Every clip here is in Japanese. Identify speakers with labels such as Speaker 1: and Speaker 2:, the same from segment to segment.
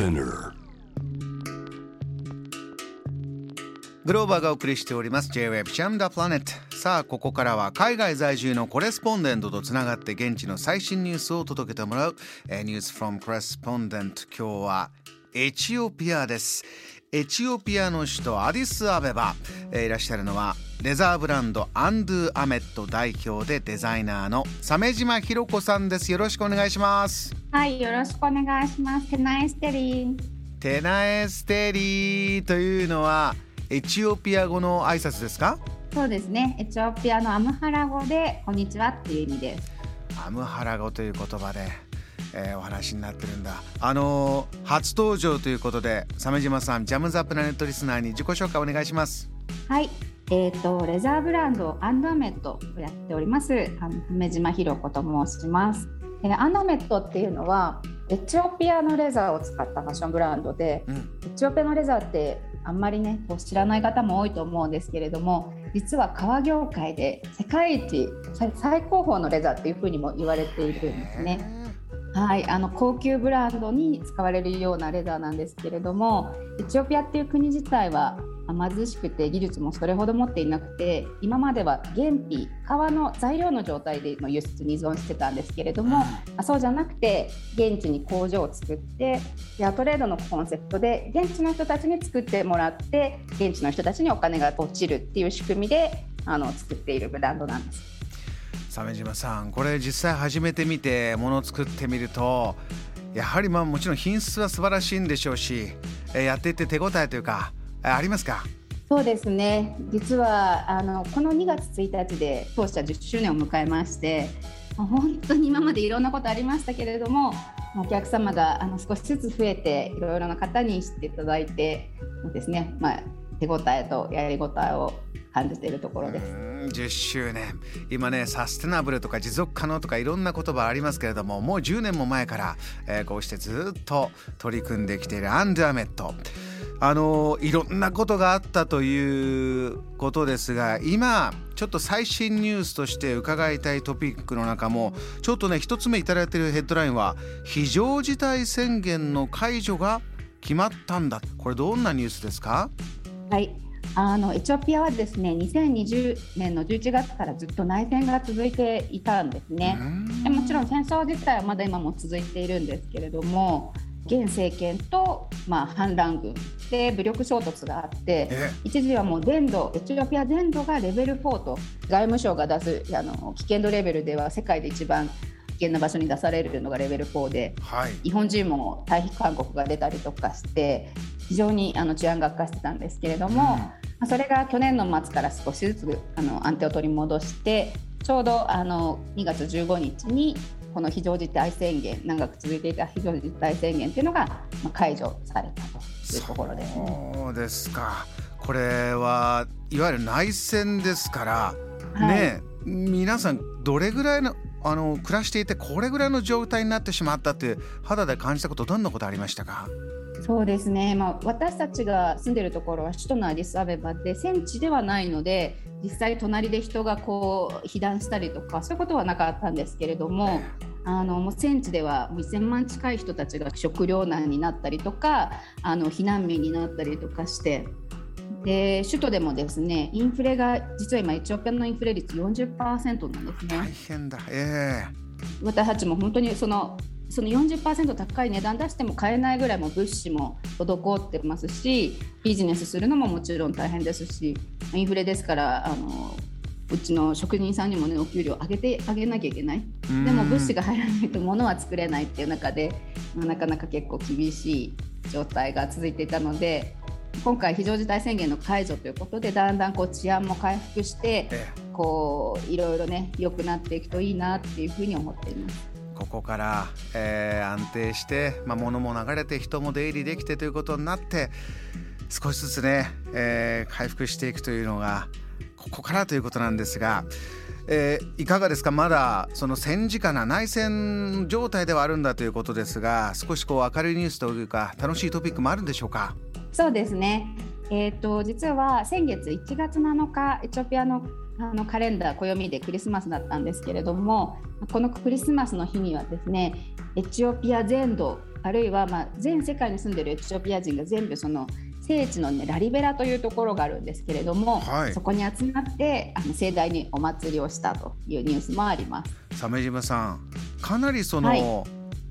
Speaker 1: Spinner.
Speaker 2: グローバーがお送りしております。J-Web ジャムダプラネット。さあここからは海外在住のコレスポンデントとつながって現地の最新ニュースを届けてもらう、えー、ニュース from コレスポンデント。今日はエチオピアです。エチオピアの首都アディスアベバ、えー、いらっしゃるのはレザーブランドアンドゥアメット代表でデザイナーの鮫島ひろ子さんです。よろしくお願いします。
Speaker 3: はいよろしくお願いします。テナエステリー。
Speaker 2: テナエステリーというのはエチオピア語の挨拶ですか？
Speaker 3: そうですね。エチオピアのアムハラ語でこんにちはっていう意味です。
Speaker 2: アムハラ語という言葉で、えー、お話になってるんだ。あのー、初登場ということで鮫島さんジャムザプラネットリスナーに自己紹介お願いします。
Speaker 3: はいえーと、レザーブランドアンドアメットをやっております。鮫島ひろ子と申します、えー、アンドアメットっていうのはエチオピアのレザーを使ったファッションブランドで、うん、エチオピアのレザーってあんまりね知らない方も多いと思うんですけれども実は革業界で世界一最高峰のレザーっていうふうにも言われているんですね。はい、あの高級ブランドに使われるようなレザーなんですけれどもエチオピアっていう国自体は貧しくて技術もそれほど持っていなくて今までは原皮革の材料の状態での輸出に依存してたんですけれども、うん、そうじゃなくて現地に工場を作ってフェアトレードのコンセプトで現地の人たちに作ってもらって現地の人たちにお金が落ちるっていう仕組みであの作っているブランドなんです。
Speaker 2: 鮫島さんこれ実際始めてみてものを作ってみるとやはりまあもちろん品質は素晴らしいんでしょうしやっていて手応えというかありますか？
Speaker 3: そうですね。実はあのこの2月1日で当社10周年を迎えまして本当に今までいろんなことありましたけれどもお客様があの少しずつ増えていろいろな方に知っていただいてですね、まあ、手応えとやりごたえを感じているところです。
Speaker 2: 10周年。今ねサステナブルとか持続可能とかいろんな言葉ありますけれどももう10年も前から、えー、こうしてずっと取り組んできているアンダーメットあのいろんなことがあったということですが今ちょっと最新ニュースとして伺いたいトピックの中もちょっとね一つ目いただいているヘッドラインは非常事態宣言の解除が決まったんだ。これどんなニュースですか？
Speaker 3: はい。あのエチオピアはですね2020年の11月からずっと内戦が続いていたんですね。でもちろん戦争自体はまだ今も続いているんですけれども現政権と、まあ、反乱軍で武力衝突があって一時はもう全土エチオピア全土がレベル4と外務省が出すあの危険度レベルでは世界で一番危険な場所に出されるのがレベル4で、はい、日本人も退避勧告が出たりとかして非常にあの治安が悪化してたんですけれども、うん、それが去年の末から少しずつあの安定を取り戻してちょうどあの2月15日にこの非常事態宣言長く続いていた非常事態宣言というのが解除されたというところです、ね、
Speaker 2: そうですか。これはいわゆる内戦ですから、はい、ね皆さんどれぐらいのあの暮らしていてこれぐらいの状態になってしまったって肌で感じたことどんなことありましたか？
Speaker 3: そうですね、まあ、私たちが住んでるところは首都のアディスアベバで戦地ではないので実際隣で人がこう被弾したりとかそういうことはなかったんですけれども。あのもう戦地では1000万近い人たちが食糧難になったりとかあの避難民になったりとかしてで首都でもですねインフレが実は今エチオピアのインフレ率40%なんですね。
Speaker 2: 大変だ、え
Speaker 3: ー、私たちも本当にそのその40%高い値段出しても買えないぐらいも物資も滞ってますしビジネスするのももちろん大変ですしインフレですからあのうちの職人さんにもねお給料上げてあげなきゃいけない。でも物資が入らないと物は作れないっていう中で、まあ、なかなか結構厳しい状態が続いていたので今回非常事態宣言の解除ということでだんだんこう治安も回復してこういろいろね良くなっていくといいなっていうふうに思っています。
Speaker 2: ここから、えー、安定して、まあ、物も流れて人も出入りできてということになって少しずつね、えー、回復していくというのがここからということなんですが、えー、いかがですか？まだその戦時下な内戦状態ではあるんだということですが少しこう明るいニュースというか楽しいトピックもあるんでしょうか？
Speaker 3: そうですね。えーと、実は先月1月7日エチオピアのあのカレンダー暦でクリスマスだったんですけれどもこのクリスマスの日にはですねエチオピア全土あるいはまあ全世界に住んでるエチオピア人が全部その聖地の、ね、ラリベラというところがあるんですけれども、はい、そこに集まってあの盛大にお祭りをしたというニュースもあります。
Speaker 2: 鮫島さんかなりその、はい、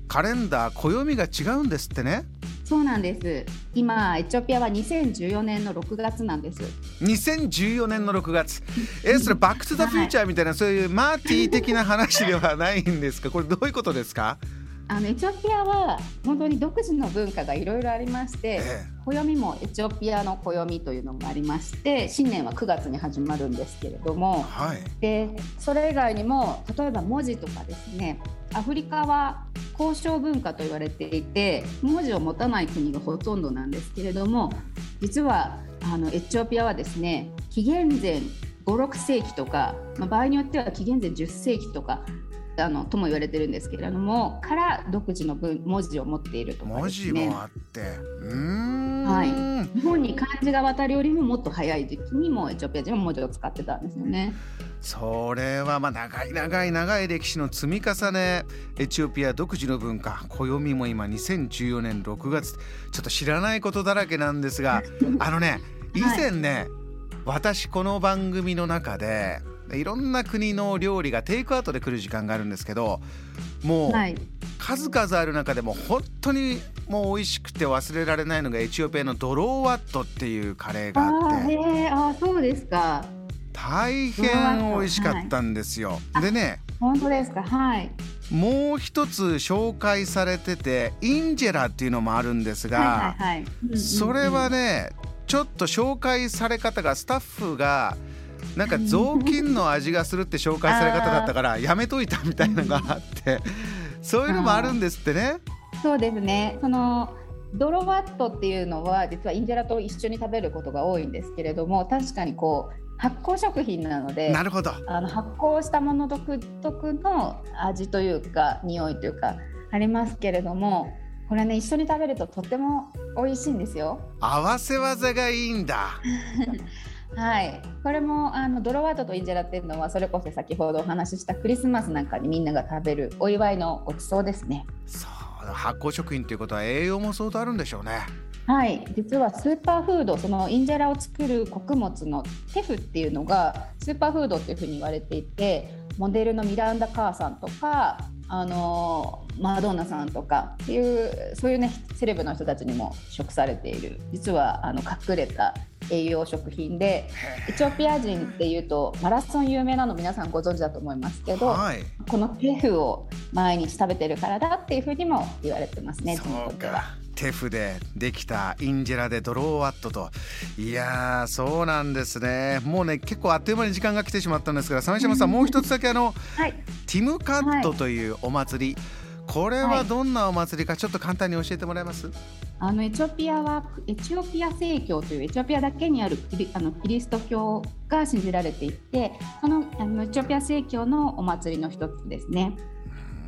Speaker 2: カレンダー暦が違うんですってね
Speaker 3: そうなんです。今エチオピアは2014年の6月なんです。
Speaker 2: 2014年の6月。えそれバック・トゥ・ザ・フューチャーみたいな、はい、そういうマーティー的な話ではないんですか？これどういうことですか？
Speaker 3: あのエチオピアは本当に独自の文化がいろいろありまして、ええ、暦もエチオピアの暦というのがありまして新年は9月に始まるんですけれども、はい、でそれ以外にも例えば文字とかですねアフリカは交渉文化と言われていて文字を持たない国がほとんどなんですけれども実はあのエチオピアはですね紀元前56世紀とか、まあ、場合によっては紀元前10世紀とかあのとも言われてるんですけれどもから独自の文文字を持っているとか、ね、文字
Speaker 2: もあって。
Speaker 3: はい、日本に漢字が渡るよりももっと早い時期にもエチオピア人は文字を使ってたんですよね。
Speaker 2: それはまあ長い長い長い歴史の積み重ね。エチオピア独自の文化。暦も今2014年6月。ちょっと知らないことだらけなんですが。あのね以前ね、はい、私この番組の中でいろんな国の料理がテイクアウトで来る時間があるんですけどもう数々ある中でも本当にもう美味しくて忘れられないのがエチオピアのドローワットっていうカレーがあって
Speaker 3: ああそうですか。
Speaker 2: 大変美味しかったんですよ、はい、でね
Speaker 3: 本当ですか。はい。
Speaker 2: もう一つ紹介されててインジェラっていうのもあるんですが、それはねちょっと紹介され方がスタッフがなんか雑巾の味がするって紹介され方だったからやめといたみたいなのがあって そういうのもあるんですってね。
Speaker 3: そうですね。そのドロワットっていうのは実はインジェラと一緒に食べることが多いんですけれども確かにこう発酵食品なので
Speaker 2: なるほど。
Speaker 3: あの発酵したもの独特の味というか匂いというかありますけれどもこれね一緒に食べるととても美味しいんですよ。
Speaker 2: 合わせ技がいいんだ
Speaker 3: はい、これもあのドロワートとインジェラっていうのはそれこそ先ほどお話ししたクリスマスなんかにみんなが食べるお祝いのごちそうですね。
Speaker 2: そう発酵食品ということは栄養も相当あるんでしょうね。
Speaker 3: はい実はスーパーフードそのインジェラを作る穀物のテフっていうのがスーパーフードっていうふうに言われていてモデルのミランダ・カーさんとかあのマドンナさんとかっていうそういうねセレブの人たちにも食されている実はあの隠れた栄養食品でエチオピア人っていうとマラソン有名なの皆さんご存知だと思いますけど、はい、このテフを毎日食べてるからだっていうふうにも言われてますね
Speaker 2: そうか。テフでできたインジェラでドローワットと。いやそうなんですね。もうね結構あっという間に時間が来てしまったんですが鮫島さんもう一つだけあの、はい、ティムカットというお祭り、はいこれはどんなお祭りかちょっと簡単に教えてもらえます、
Speaker 3: あのエチオピアはエチオピア正教というエチオピアだけにあるキリあのキリスト教が信じられていてそのあのエチオピア正教のお祭りの一つですね。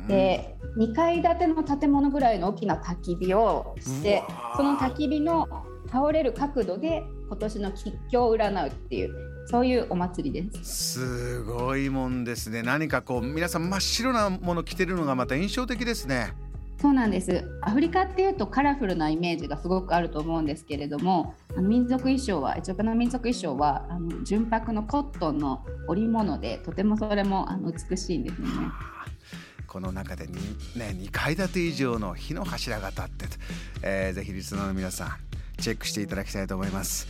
Speaker 3: で2階建ての建物ぐらいの大きな焚き火をしてその焚き火の倒れる角度で今年の吉凶を占うっていうそういうお祭りです。
Speaker 2: すごいもんですね。何かこう皆さん真っ白なもの着てるのがまた印象的ですね。
Speaker 3: そうなんです。アフリカっていうとカラフルなイメージがすごくあると思うんですけれども民族衣装はエチオピアの民族衣装はあの純白のコットンの織物でとてもそれもあの美しいんですよね。
Speaker 2: この中で 2,、ね、2階建て以上の火の柱が立って、えー、ぜひリスナーの皆さんチェックしていただきたいと思います。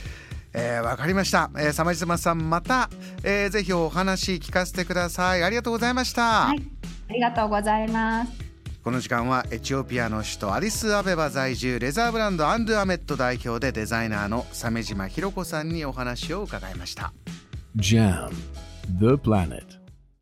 Speaker 2: えー、わかりました。えー、様島さんまた、えー、ぜひお話聞かせてください。ありがとうございました。はい、
Speaker 3: ありがとうございます。
Speaker 2: この時間はエチオピアの首都アリスアベバ在住レザーブランドアンドゥアメット代表でデザイナーの鮫島ひろ子さんにお話を伺いました。JAM The Planet